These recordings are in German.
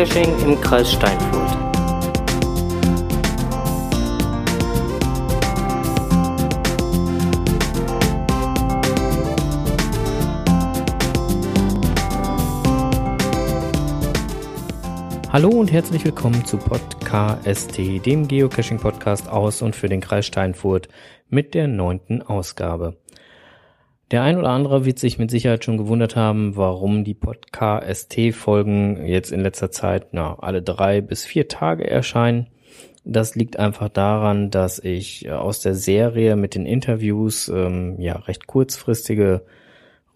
Geocaching im Kreis Steinfurt. Hallo und herzlich willkommen zu Podcast, dem Geocaching-Podcast aus und für den Kreis Steinfurt mit der neunten Ausgabe. Der ein oder andere wird sich mit Sicherheit schon gewundert haben, warum die Podcast-Folgen jetzt in letzter Zeit na, alle drei bis vier Tage erscheinen. Das liegt einfach daran, dass ich aus der Serie mit den Interviews ähm, ja recht kurzfristige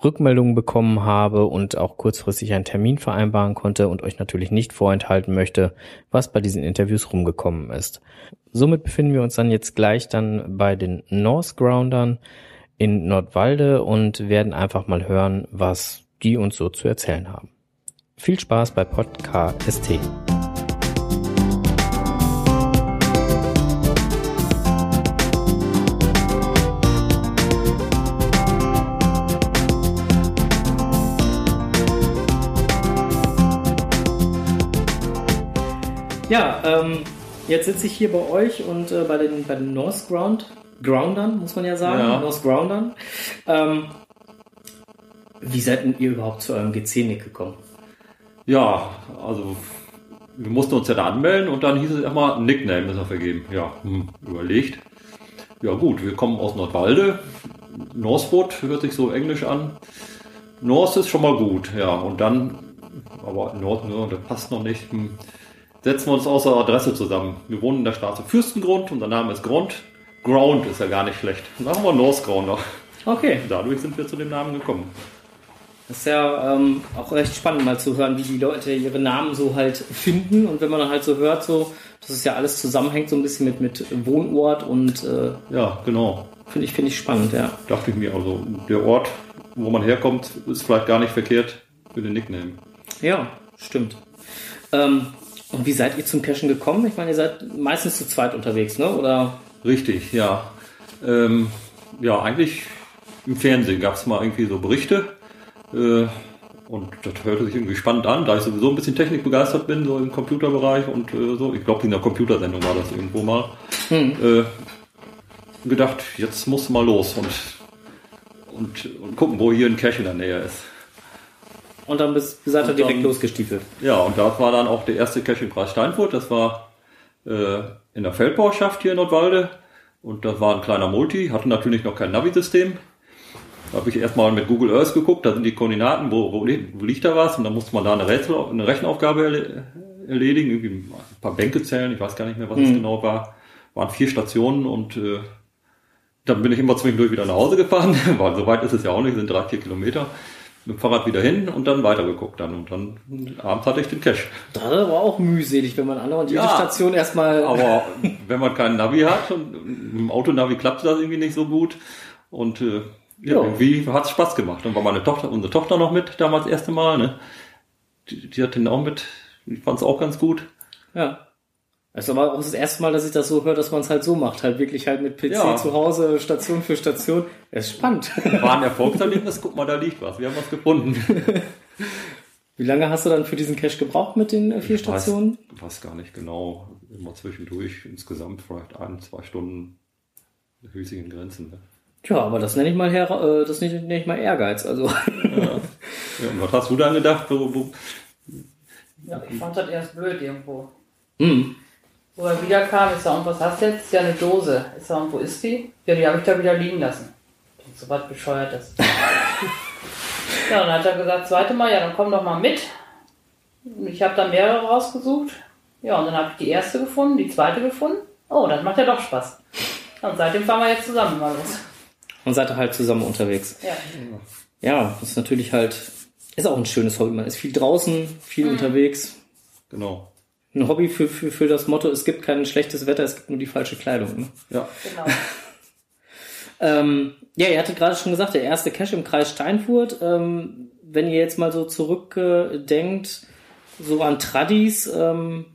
Rückmeldungen bekommen habe und auch kurzfristig einen Termin vereinbaren konnte und euch natürlich nicht vorenthalten möchte, was bei diesen Interviews rumgekommen ist. Somit befinden wir uns dann jetzt gleich dann bei den North Groundern in Nordwalde und werden einfach mal hören, was die uns so zu erzählen haben. Viel Spaß bei Podcast ST. Ja, ähm, jetzt sitze ich hier bei euch und äh, bei den, bei den North Ground, Groundern, muss man ja sagen, Ja. North Groundern. Ähm, wie seid denn ihr überhaupt zu eurem GC-Nick gekommen? Ja, also wir mussten uns ja da anmelden und dann hieß es erstmal, Nickname ist er vergeben. Ja, hm, überlegt. Ja gut, wir kommen aus Nordwalde. Northwood hört sich so englisch an. North ist schon mal gut, ja. Und dann, aber Nord, ne, das passt noch nicht. Hm, setzen wir uns aus der Adresse zusammen. Wir wohnen in der Straße Fürstengrund, unser Name ist Grund. Ground ist ja gar nicht schlecht. Dann haben wir North Grounder. Okay, Dadurch sind wir zu dem Namen gekommen. das ist ja ähm, auch recht spannend mal zu hören, wie die Leute ihre Namen so halt finden und wenn man dann halt so hört, so, dass es ja alles zusammenhängt, so ein bisschen mit, mit Wohnort und äh, Ja, genau. finde ich, finde ich spannend, ja. dachte ich mir, also der Ort, wo man herkommt, ist vielleicht gar nicht verkehrt für den Nickname. Ja, stimmt. Ähm, und wie seid ihr zum Cashen gekommen? Ich meine, ihr seid meistens zu zweit unterwegs, ne? Oder? Richtig, ja. Ähm, ja, eigentlich im Fernsehen gab es mal irgendwie so Berichte. Äh, und das hörte sich irgendwie spannend an, da ich sowieso ein bisschen technikbegeistert bin, so im Computerbereich und äh, so. Ich glaube, in der Computersendung war das irgendwo mal. Äh, gedacht, jetzt muss mal los und, und, und gucken, wo hier ein Cache in der Nähe ist. Und dann bist, seid ihr Und direkt dann- losgestiefelt. Ja, und das war dann auch der erste Kreis Steinfurt. Das war äh, in der Feldbauschaft hier in Nordwalde. Und das war ein kleiner Multi, hatte natürlich noch kein Navi-System. Da habe ich erstmal mit Google Earth geguckt, da sind die Koordinaten, wo, wo, wo liegt da was? Und dann musste man da eine, Rätsel, eine Rechenaufgabe erle- erledigen, irgendwie ein paar Bänke zählen, ich weiß gar nicht mehr, was es genau war. Waren vier Stationen und äh, dann bin ich immer zwischendurch wieder nach Hause gefahren, weil so weit ist es ja auch nicht, sind drei, vier Kilometer. Mit dem Fahrrad wieder hin und dann weitergeguckt dann. Und dann abends hatte ich den Cash. Das war auch mühselig, wenn man andauernd jede Ja. Station erstmal. Aber wenn man keinen Navi hat und mit dem Autonavi klappt das irgendwie nicht so gut. Und äh, Ja. irgendwie hat es Spaß gemacht. Und war meine Tochter, unsere Tochter noch mit, damals das erste Mal, ne? Die, die hat den auch mit. Ich fand es auch ganz gut. Ja. Es ist aber auch das erste Mal, dass ich das so höre, dass man es halt so macht. Halt wirklich halt mit PC Ja. zu Hause, Station für Station. Das ist spannend. War ein Erfolgserlebnis, guck mal, da liegt was. Wir haben was gefunden. Wie lange hast du dann für diesen Cache gebraucht mit den äh, vier Stationen? Weiß, weiß gar nicht genau. Immer zwischendurch, insgesamt vielleicht ein, zwei Stunden höchsten Grenzen. Ne? Ja, aber das nenne ich mal her, äh, das nenne ich- ich mal Ehrgeiz. Also. Ja, und was hast du dann gedacht? Wo, wo, Ja, ich fand das erst blöd irgendwo. Hm. Wo er wiederkam, ist er, und was hast du jetzt? Ist ja eine Dose. Ist er, und wo ist die? Ja, die habe ich da wieder liegen lassen. Und so was Bescheuertes. ja, dann hat er gesagt, zweite Mal, ja, dann komm doch mal mit. Ich habe da mehrere rausgesucht. Ja, und dann habe ich die erste gefunden, die zweite gefunden. Oh, das macht ja doch Spaß. Und seitdem fahren wir jetzt zusammen mal los. Und seid ihr halt zusammen unterwegs. Ja. Ja, das ist natürlich halt, ist auch ein schönes Hobby. Man ist viel draußen, viel unterwegs. genau. Ein Hobby für, für, für das Motto, es gibt kein schlechtes Wetter, es gibt nur die falsche Kleidung. Ne? Ja. Genau. Ähm, ja, ihr hattet gerade schon gesagt, der erste Cache im Kreis Steinfurt. Ähm, wenn ihr jetzt mal so zurückdenkt, so an Tradis, ähm,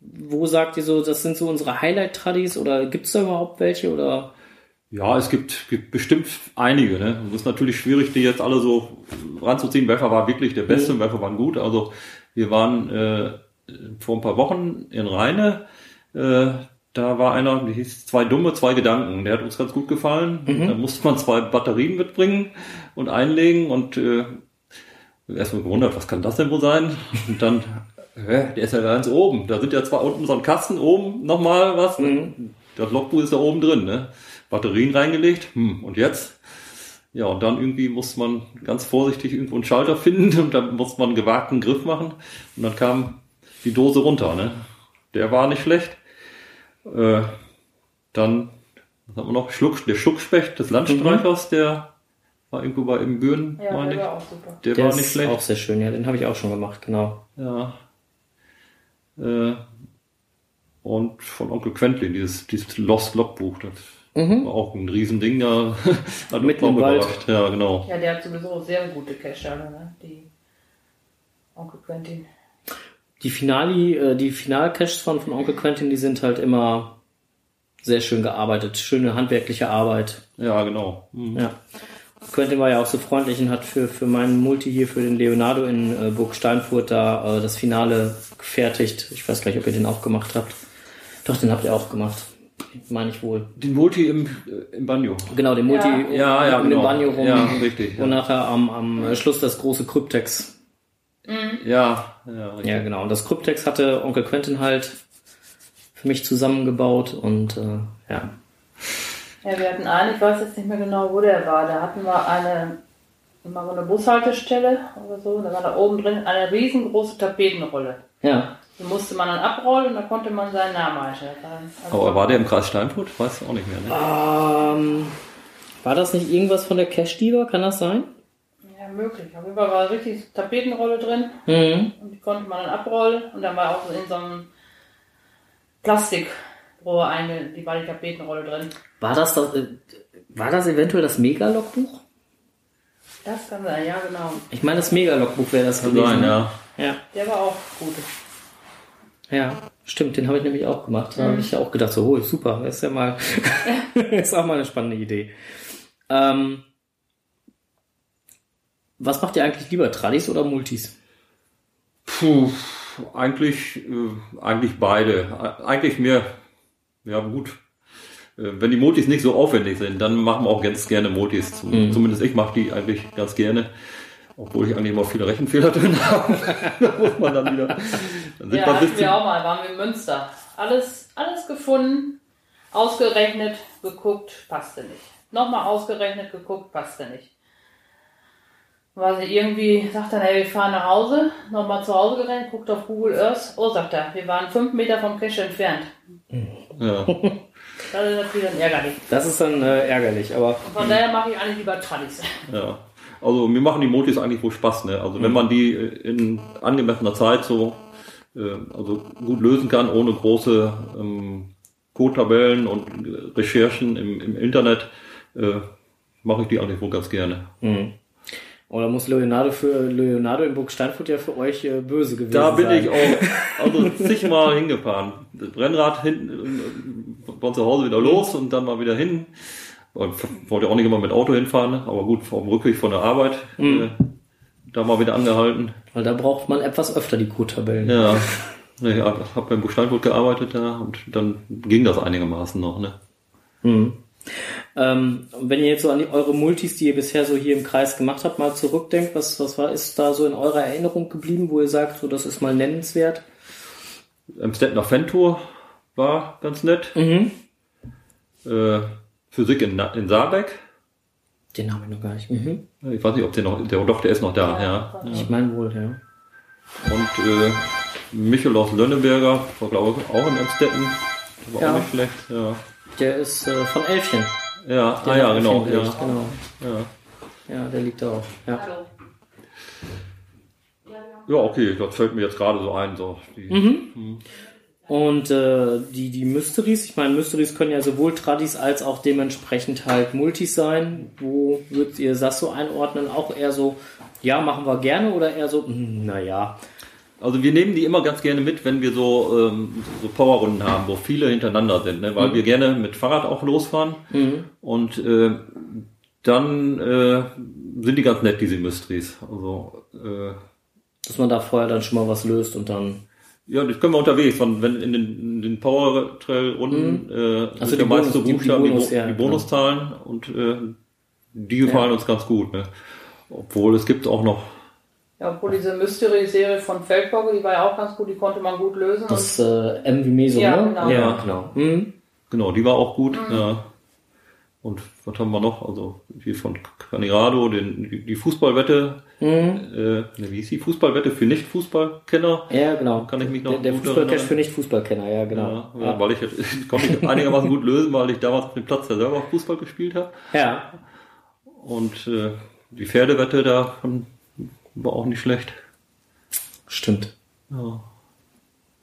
wo sagt ihr so, das sind so unsere Highlight-Tradis oder gibt es da überhaupt welche? Oder Ja, es gibt, gibt bestimmt einige. Ne? Es ist natürlich schwierig, die jetzt alle so ranzuziehen. Welcher war wirklich der Beste und welcher waren gut. Also wir waren äh, vor ein paar Wochen in Rheine. Äh, da war einer, die hieß zwei dumme, zwei Gedanken. Der hat uns ganz gut gefallen. Da musste man zwei Batterien mitbringen und einlegen und äh, erstmal gewundert, was kann das denn wohl sein? Und dann, hä, der ist ja ganz oben. Da sind ja zwar unten so ein Kasten, oben nochmal was. Das Logbuch ist da oben drin, ne? Batterien reingelegt. Hm, und jetzt? Ja, und dann irgendwie muss man ganz vorsichtig irgendwo einen Schalter finden und dann muss man einen gewagten Griff machen. Und dann kam die Dose runter, ne? Der war nicht schlecht. Äh, dann, was haben wir noch? Schluck, der Schuckspecht des Landstreichers, der war irgendwo bei Ibbenbüren, Ja, meine der ich. war auch super. Der, Der war ist nicht schlecht. auch sehr schön, ja, den habe ich auch schon gemacht, genau. Ja. Äh, und von Onkel Quentin, dieses, dieses Lost Logbuch, das war auch ein Riesending, ja. Hat Mitten im Wald. Ja, genau. Ja, der hat sowieso sehr gute Cache, ne? Die Onkel Quentin. Die Finali, äh, die Final-Caches von, von Onkel Quentin, die sind halt immer sehr schön gearbeitet. Schöne handwerkliche Arbeit. Ja, genau. Mhm. Ja. Quentin war ja auch so freundlich und hat für, für meinen Multi hier, für den Leonardo in äh, Burg Steinfurt da äh, das Finale gefertigt. Ich weiß gar nicht, ob ihr den auch gemacht habt. Doch, den habt ihr auch gemacht. Meine ich wohl. Den Multi im, äh, im Banjo. Genau, den Multi Ja, ja, um den genau. Banjo rum. Ja, richtig. Und Ja, nachher am, am Schluss das große Kryptex. ja, ja. Ja, genau. Und das Kryptex hatte Onkel Quentin halt für mich zusammengebaut und äh, ja. Ja, wir hatten einen, ich weiß jetzt nicht mehr genau, wo der war. Da hatten wir eine, immer so eine Bushaltestelle oder so. Da war da oben drin eine riesengroße Tapetenrolle. Ja. Die musste man dann abrollen und da konnte man seinen Namen einstellen. Also- Aber war der im Kreis Steinfurt? Weiß ich auch nicht mehr. Ne? Ähm, war das nicht irgendwas von der Cash-Diva? Kann das sein? Ja, möglich. Auf jeden Fall war richtig Tapetenrolle drin Mhm. und die konnte man dann abrollen und dann war auch so in so einem Plastikrohr eine, die war die Tapetenrolle drin. War das, das äh, war das eventuell das Mega-Logbuch? Das kann sein, ja genau. Ich meine, das Mega-Logbuch wäre das Kann gewesen. sein, ne? ja. ja. Der war auch gut. Ja, stimmt, den habe ich nämlich auch gemacht. Da habe ich ja auch gedacht, so, oh, super, das ist ja mal, ist auch mal eine spannende Idee. Ähm, was macht ihr eigentlich lieber, Tradis oder Multis? Puh, eigentlich, äh, eigentlich beide. Eigentlich mehr, ja gut. Äh, Wenn die Multis nicht so aufwendig sind, dann machen wir auch ganz gerne Multis. Zum, Zumindest ich mache die eigentlich ganz gerne. Obwohl ich eigentlich immer viele Rechenfehler drin habe. da muss man dann wieder. Dann sind Ja, hatten wir auch mal, waren wir in Münster. Alles, alles gefunden, ausgerechnet, geguckt, passte nicht. Nochmal ausgerechnet, geguckt, passte nicht. War sie irgendwie, sagt er, hey, wir fahren nach Hause, nochmal zu Hause gerannt, guckt auf Google Earth. Oh, sagt er, wir waren fünf Meter vom Cache entfernt. ja. Das ist natürlich dann ärgerlich. Das ist dann äh, ärgerlich, aber Und von daher mache ich eigentlich lieber Tradis. Ja. Also mir machen die Multis eigentlich wohl Spaß, ne? Also wenn man die äh, in angemessener Zeit so äh, also gut lösen kann, ohne große ähm, Codetabellen und äh, Recherchen im, im Internet, äh, mache ich die eigentlich wohl ganz gerne. Oder muss Leonardo für Leonardo in Burg Steinfurt ja für euch äh, böse gewesen Da bin sein? ich auch also zigmal hingefahren. Das Rennrad hinten äh, von zu Hause wieder los und dann mal wieder hin. Und wollte auch nicht immer mit Auto hinfahren, aber gut, dem Rückweg von der Arbeit äh, da mal wieder angehalten. Weil da braucht man etwas öfter die Code-Tabellen. Ja, ich habe beim Buchsteinfurt gearbeitet da und dann ging das einigermaßen noch. Ne? Ähm, wenn ihr jetzt so an die, eure Multis, die ihr bisher so hier im Kreis gemacht habt, mal zurückdenkt, was, was war, ist da so in eurer Erinnerung geblieben, wo ihr sagt, so das ist mal nennenswert? Amstettner Fentour war ganz nett. Mhm. Äh, Physik in, in Saarbeck. Den haben wir noch gar nicht. Mhm. Ich weiß nicht, ob der noch, der, doch, der ist noch da, ja. Ich meine wohl, ja. Und äh, Michel aus Lönneberger war, glaube ich, auch in Amstetten. War Ja. auch nicht schlecht, ja. Der ist äh, von Elfchen. Ja, Der ah, ja, genau. Ja, genau. ja. Ja, der liegt da auch. Ja. Hallo. ja, okay, das fällt mir jetzt gerade so ein. So. Die, Mhm. Und äh, die, die Mysteries, ich meine, Mysteries können ja sowohl Tradis als auch dementsprechend halt Multis sein. Wo würdet ihr das so einordnen? Auch eher so, ja, machen wir gerne oder eher so, hm, naja. Also wir nehmen die immer ganz gerne mit, wenn wir so, ähm, so Powerrunden haben, wo viele hintereinander sind, ne? weil wir gerne mit Fahrrad auch losfahren. Und äh, dann äh, sind die ganz nett, diese Mysteries. Also äh, Dass man da vorher dann schon mal was löst und dann. ja, das können wir unterwegs, wenn in den, in den Power Trail Runden äh, Also sind die ja so Bonus- die- die Buchstaben, die, Bonus, Bo- ja, die genau. Bonuszahlen und äh, die gefallen uns ganz gut. Ne? Obwohl es gibt auch noch Ja, obwohl diese Mystery-Serie von Feldbocke, die war ja auch ganz gut, die konnte man gut lösen. Das äh, M wie Meso, Ja, ne? genau. Ja, genau. Mhm. Genau, die war auch gut. Mhm. Ja. Und was haben wir noch? Also die von Canirado, den, die, Fußballwette, Mhm. äh, ne, wie ist die Fußballwette für Nicht-Fußballkenner? Ja, genau. Kann ich mich noch Der, der Fußballcash für Nicht-Fußballkenner, ja, genau. Ja, ja, weil ich jetzt- konnte ich einigermaßen gut lösen, weil ich damals auf dem Platz ja selber Fußball gespielt habe. Ja. Und äh, die Pferdewette da war auch nicht schlecht. Stimmt. Ja.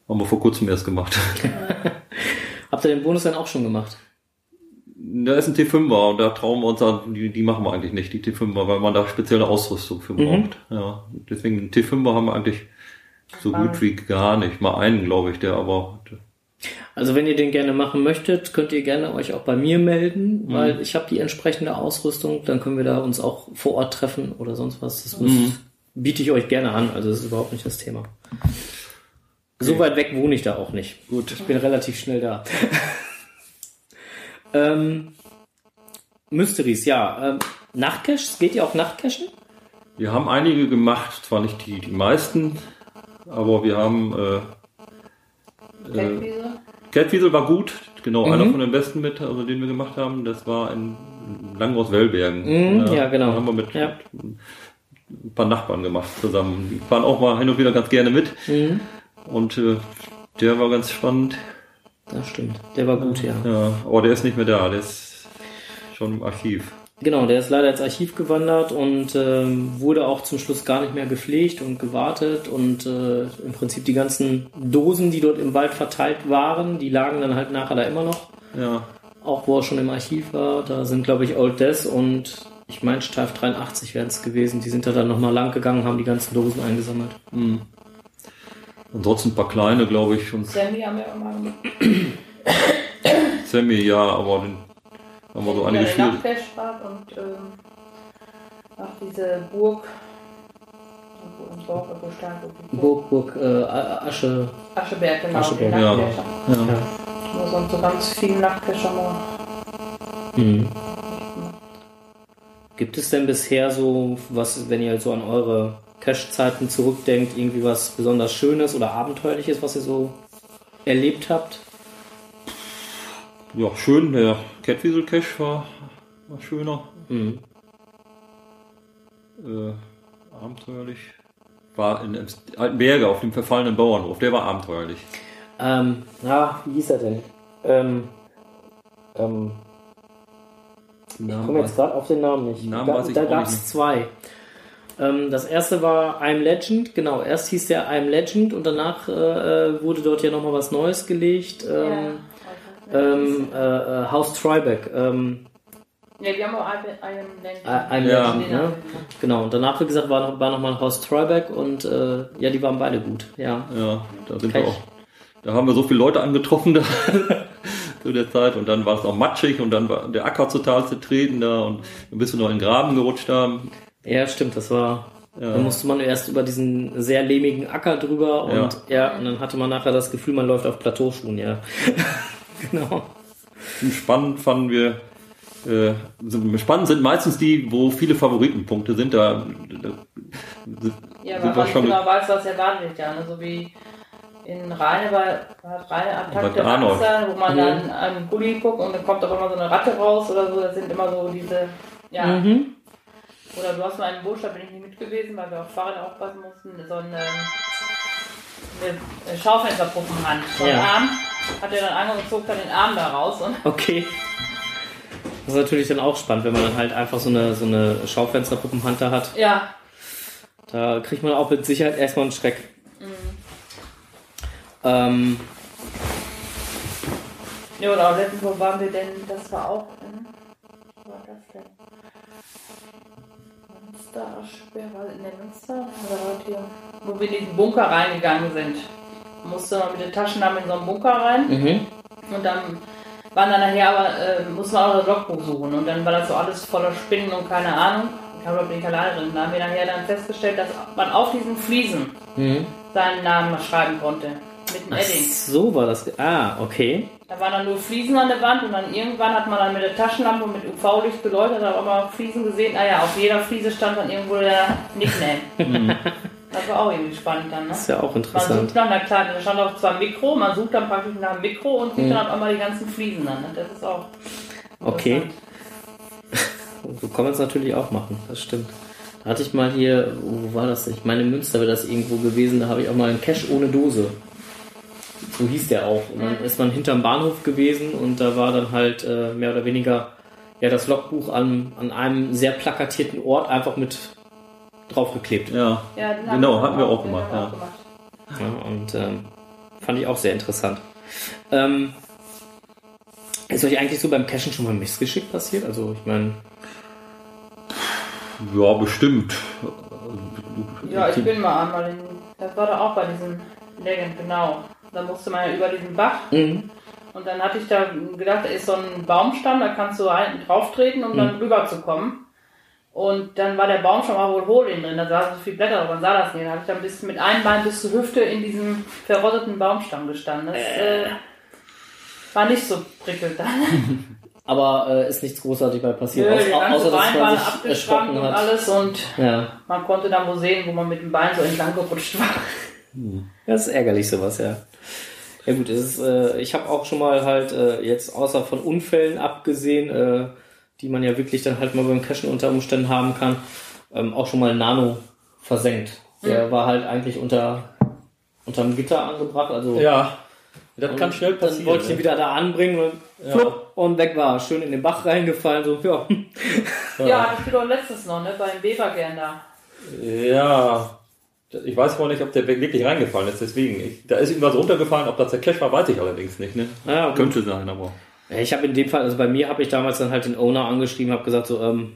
Haben wir vor kurzem erst gemacht. Habt ihr den Bonus dann auch schon gemacht? Da ist ein T5er und da trauen wir uns an, die, die machen wir eigentlich nicht, die T5er, weil man da spezielle Ausrüstung für braucht. Ja, deswegen den T5er haben wir eigentlich so gut wie gar nicht. Mal einen, glaube ich, der aber Also wenn ihr den gerne machen möchtet, könnt ihr gerne euch auch bei mir melden, Mhm. weil ich habe die entsprechende Ausrüstung, dann können wir da uns auch vor Ort treffen oder sonst was. Das muss, Mhm. Biete ich euch gerne an, also das ist überhaupt nicht das Thema. So weit weg wohne ich da auch nicht. Gut. Ich bin relativ schnell da. ähm, Mysteries, ja. Ähm, Nachtcaches, geht ihr auch Nachtcachen? wir haben einige gemacht, zwar nicht die, die meisten, aber wir haben äh. Catwiesel war gut, genau, Mhm. einer von den besten mit, also den wir gemacht haben, das war in Langhaus-Wellbergen. Mhm, ja, genau. Da haben wir mit, Ja. mit ein paar Nachbarn gemacht zusammen. Die fahren auch mal hin und wieder ganz gerne mit. Mhm. Und äh, der war ganz spannend. Das stimmt. Der war gut, ja. Ja, aber der ist nicht mehr da, der ist schon im Archiv. Genau, der ist leider ins Archiv gewandert und ähm, wurde auch zum Schluss gar nicht mehr gepflegt und gewartet und äh, im Prinzip die ganzen Dosen, die dort im Wald verteilt waren, die lagen dann halt nachher da immer noch. Ja, Auch wo er schon im Archiv war, da sind glaube ich Old Death und ich meine Steif 83 wären es gewesen. Die sind da dann nochmal lang gegangen, haben die ganzen Dosen eingesammelt. ansonsten ein paar kleine, glaube ich. Und Sammy haben wir immer gemacht. Sammy, ja, aber den haben wir so einige Ja, Spiele. Und ähm, auch diese Burg. Dorf. Burg, Burg, äh, Asche. Ascheberg, genau. Ascheberg, ja. Ja. Nur sonst so ganz viele Nachtfäscher mal. Mhm. Gibt es denn bisher so, was, wenn ihr so an eure Cash-Zeiten zurückdenkt, irgendwie was besonders Schönes oder Abenteuerliches, was ihr so erlebt habt? Ja, schön, der Catwiesel Cache war, war schöner. Mhm. Äh, abenteuerlich. War in dem alten Berge auf dem verfallenen Bauernhof, der war abenteuerlich. Ähm, na, wie hieß er denn? Ähm, ähm, ich komme jetzt gerade auf den Namen nicht. Namen da da gab es zwei. Ähm, das erste war I'm Legend, genau. Erst hieß der I'm Legend und danach äh, wurde dort ja nochmal was Neues gelegt. Ähm, ähm, äh, äh, Haus Tribeck. Ähm, Ja, die haben auch einen. I'm Ja. Legend, ne? Genau. Und danach, wie gesagt, war noch, war noch mal Haus Tribeck und äh, ja, die waren beide gut. Ja. Ja, da sind Kann wir auch. Da haben wir so viele Leute angetroffen da zu der Zeit und dann war es auch matschig und dann war der Acker total zertreten da und dann bist du noch in den Graben gerutscht haben. Ja, stimmt, das war. Ja. Da musste man erst über diesen sehr lehmigen Acker drüber und ja. und dann hatte man nachher das Gefühl, man läuft auf Plateauschuhen, ja. genau. Spannend fanden wir, äh, sind, spannend sind meistens die, wo viele Favoritenpunkte sind. Da, da Ja, sind weil wir man nicht schon genau weiß, was erwartet ja. Ne? So wie in Rheine Bei. Wasser, wo man Mhm. dann an Gully guckt und dann kommt auch immer so eine Ratte raus oder so. Das sind immer so diese, ja. Mhm. Oder du hast mal einen Busch, da bin ich nicht mit gewesen, weil wir auf Fahrrad aufpassen mussten. So eine, eine Schaufensterpuppenhand. So einen Ja. Arm hat er dann angezogen, dann den Arm da raus. Und Okay. Das ist natürlich dann auch spannend, wenn man dann halt einfach so eine, so eine Schaufensterpuppenhand da hat. ja, Da kriegt man auch mit Sicherheit erstmal einen Schreck. Ähm, Ja, oder auch letztens, wo waren wir denn? Das war auch in. Wo war das denn? das in der Münster? Oder hier? Wo wir in diesen Bunker reingegangen sind. Musste man mit den Taschenlampe in so einen Bunker rein. Mhm. Und dann waren dann nachher aber, äh, musste man auch das Logbuch suchen. Und dann war das so alles voller Spinnen und keine Ahnung. Ich habe ich alleine drin. Da haben wir nachher dann festgestellt, dass man auf diesen Fliesen Mhm. seinen Namen schreiben konnte. Mit einem Ach, Edding. so war das. Ah, okay. Da waren dann nur Fliesen an der Wand und dann irgendwann hat man dann mit der Taschenlampe und mit UV-Licht beleuchtet, hat auch mal Fliesen gesehen. Ah ja, auf jeder Fliese stand dann irgendwo der Nickname. das war auch irgendwie spannend dann, ne? Ist ja auch Man interessant. sucht nach einer kleinen, da stand auch zwar Mikro, man sucht dann praktisch nach einem Mikro und sieht Mhm. dann auf einmal die ganzen Fliesen dann. Ne? Das ist auch. Okay. interessant. So kann man es natürlich auch machen, das stimmt. Da hatte ich mal hier, wo war das? Ich meine, in Münster wäre das irgendwo gewesen, da habe ich auch mal einen Cash ohne Dose. So hieß der auch. Und dann ist man hinterm Bahnhof gewesen und da war dann halt äh, mehr oder weniger ja das Logbuch an, an einem sehr plakatierten Ort einfach mit draufgeklebt. Ja, Ja, genau, hatten wir auch gemacht. Ja. auch gemacht. Ja, und ähm, fand ich auch sehr interessant. Ähm, ist euch eigentlich so beim Cashen schon mal ein Missgeschick passiert? Also ich meine, ja, bestimmt. Ja, ich bin mal einmal in. Das war da auch bei diesem Legend, genau. Da musste man ja über diesen Bach. mhm. Und dann hatte ich da gedacht, da ist so ein Baumstamm, da kannst du einen drauf treten, um dann rüber zu kommen. Und dann war der Baumstamm aber wohl hohl innen drin, da saßen so viele Blätter drauf, man sah das nicht. Dann habe ich dann bis, mit einem Bein bis zur Hüfte in diesem verrotteten Baumstamm gestanden. Das äh, war nicht so prickelnd dann. aber äh, ist nichts großartig bei passiert, Nö, außer, außer dass man war sich erschrocken und hat. alles und Ja, man konnte dann wohl sehen, wo man mit dem Bein so entlang gerutscht war. das ist ärgerlich sowas, ja. Ja gut, es ist, äh, ich habe auch schon mal halt äh, jetzt außer von Unfällen abgesehen, äh, die man ja wirklich dann halt mal beim Cashen unter Umständen haben kann, ähm, auch schon mal Nano versenkt. Der war halt eigentlich unter unterm Gitter angebracht, also Ja, das kann schnell passieren. Dann wollte ich ihn ne? wieder da anbringen und, flupp, und weg war. Schön in den Bach reingefallen, so, ja. Ja, hatte ich doch letztes noch, ne, beim Webergern da. Ja, ich weiß aber nicht, ob der wirklich reingefallen ist, deswegen. Ich, da ist ihm was runtergefallen, ob das der Cash war, weiß ich allerdings nicht. Ne? Ja, gut. Könnte sein, aber. Ja, Ich habe in dem Fall, also bei mir habe ich damals dann halt den Owner angeschrieben, habe gesagt so, ähm,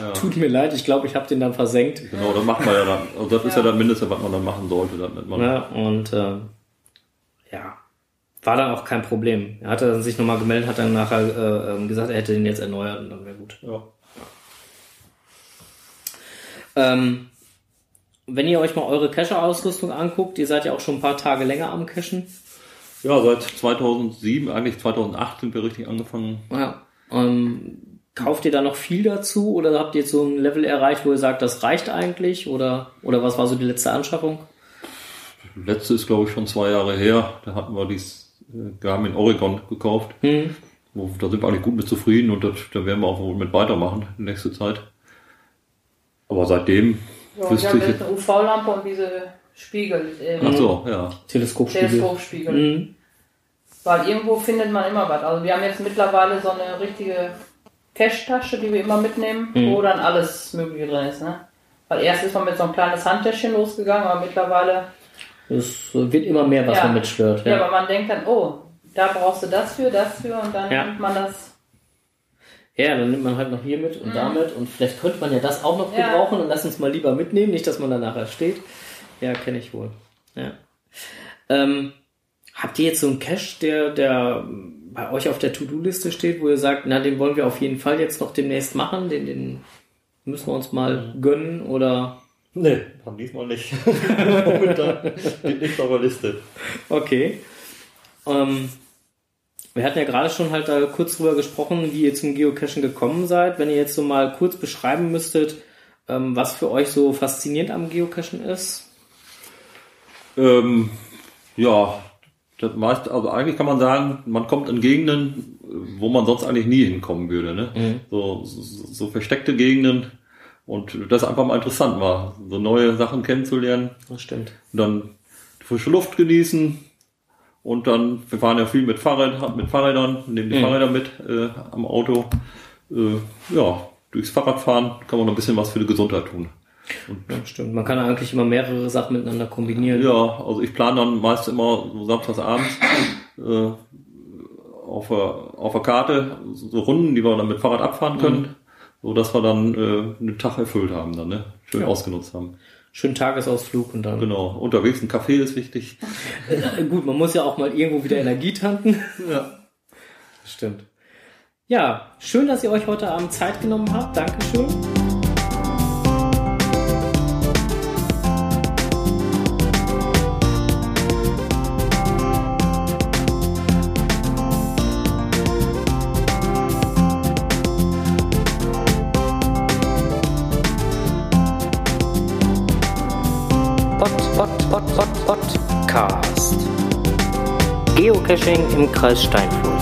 Ja. tut mir leid, ich glaube, ich habe den dann versenkt. Genau, das macht man ja dann. Also das ist ja Ja. das Mindeste, was man dann machen sollte, damit man. Ja, und ähm, ja, war dann auch kein Problem. Er hatte dann sich nochmal gemeldet, hat dann nachher äh, ähm, gesagt, er hätte den jetzt erneuert und dann wäre gut. Ja. Ähm, wenn ihr euch mal eure Cacher-Ausrüstung anguckt, ihr seid ja auch schon ein paar Tage länger am Cachen. ja, seit 2007, eigentlich 2008 sind wir richtig angefangen. Ja. Ähm, kauft ihr da noch viel dazu oder habt ihr jetzt so ein Level erreicht, wo ihr sagt, das reicht eigentlich? Oder, oder was war so die letzte Anschaffung? Letzte ist, glaube ich, schon zwei Jahre her. Da hatten wir dies äh, Garmin Oregon gekauft. Hm. Wo, da sind wir eigentlich gut mit zufrieden und das, da werden wir auch wohl mit weitermachen in nächster Zeit. Aber seitdem Ja, ich wüsste habe ich jetzt eine UV-Lampe und diese Spiegel, äh, Ach so, ja. Teleskopspiegel. Teleskopspiegel. Mhm. Weil irgendwo findet man immer was. Also wir haben jetzt mittlerweile so eine richtige Cash-Tasche, die wir immer mitnehmen, Mhm. wo dann alles Mögliche drin ist. Ne? Weil erst ist man mit so einem kleines Handtäschchen losgegangen, aber mittlerweile, Es wird immer mehr, was Ja. man mitschwört. ja. Ja. aber man denkt dann, oh, da brauchst du das für, das für und dann Ja. nimmt man das. Ja, dann nimmt man halt noch hier mit und damit und vielleicht könnte man ja das auch noch Mhm. Ja. gebrauchen und lass uns mal lieber mitnehmen, nicht, dass man dann nachher steht. Ja, kenne ich wohl. Ja. Ähm, habt ihr jetzt so einen Cache, der, der bei euch auf der To-Do-Liste steht, wo ihr sagt, na, den wollen wir auf jeden Fall jetzt noch demnächst machen, den, den müssen wir uns mal gönnen oder Nee, haben diesmal nicht. Momentan steht nicht auf der Liste. Okay. Ähm, wir hatten ja gerade schon halt da kurz drüber gesprochen, wie ihr zum Geocachen gekommen seid. Wenn ihr jetzt so mal kurz beschreiben müsstet, ähm, was für euch so faszinierend am Geocachen ist. Ähm, ja, das meiste, also eigentlich kann man sagen, man kommt in Gegenden, wo man sonst eigentlich nie hinkommen würde. Ne? Mhm. So, so, so versteckte Gegenden. Und das ist einfach mal interessant, mal so neue Sachen kennenzulernen. Das stimmt. Und dann die frische Luft genießen. Und dann, wir fahren ja viel mit Fahrrad, mit Fahrrädern, nehmen die Mhm. Fahrräder mit äh, am Auto. Äh, ja, durchs Fahrradfahren kann man noch ein bisschen was für die Gesundheit tun. Ja, stimmt. Man kann eigentlich immer mehrere Sachen miteinander kombinieren. Ja, also ich plane dann meist immer so samstags abends äh, auf, der, auf der Karte so Runden, die wir dann mit Fahrrad abfahren können. so dass wir dann äh, einen Tag erfüllt haben, dann, ne? Schön Ja. ausgenutzt haben. Schönen Tagesausflug und dann. Genau. Unterwegs ein Kaffee ist wichtig. Gut, man muss ja auch mal irgendwo wieder Energie tanken. Ja. Stimmt. Ja, schön, dass ihr euch heute Abend Zeit genommen habt. Dankeschön. Podcast. Geocaching im Kreis Steinfurt.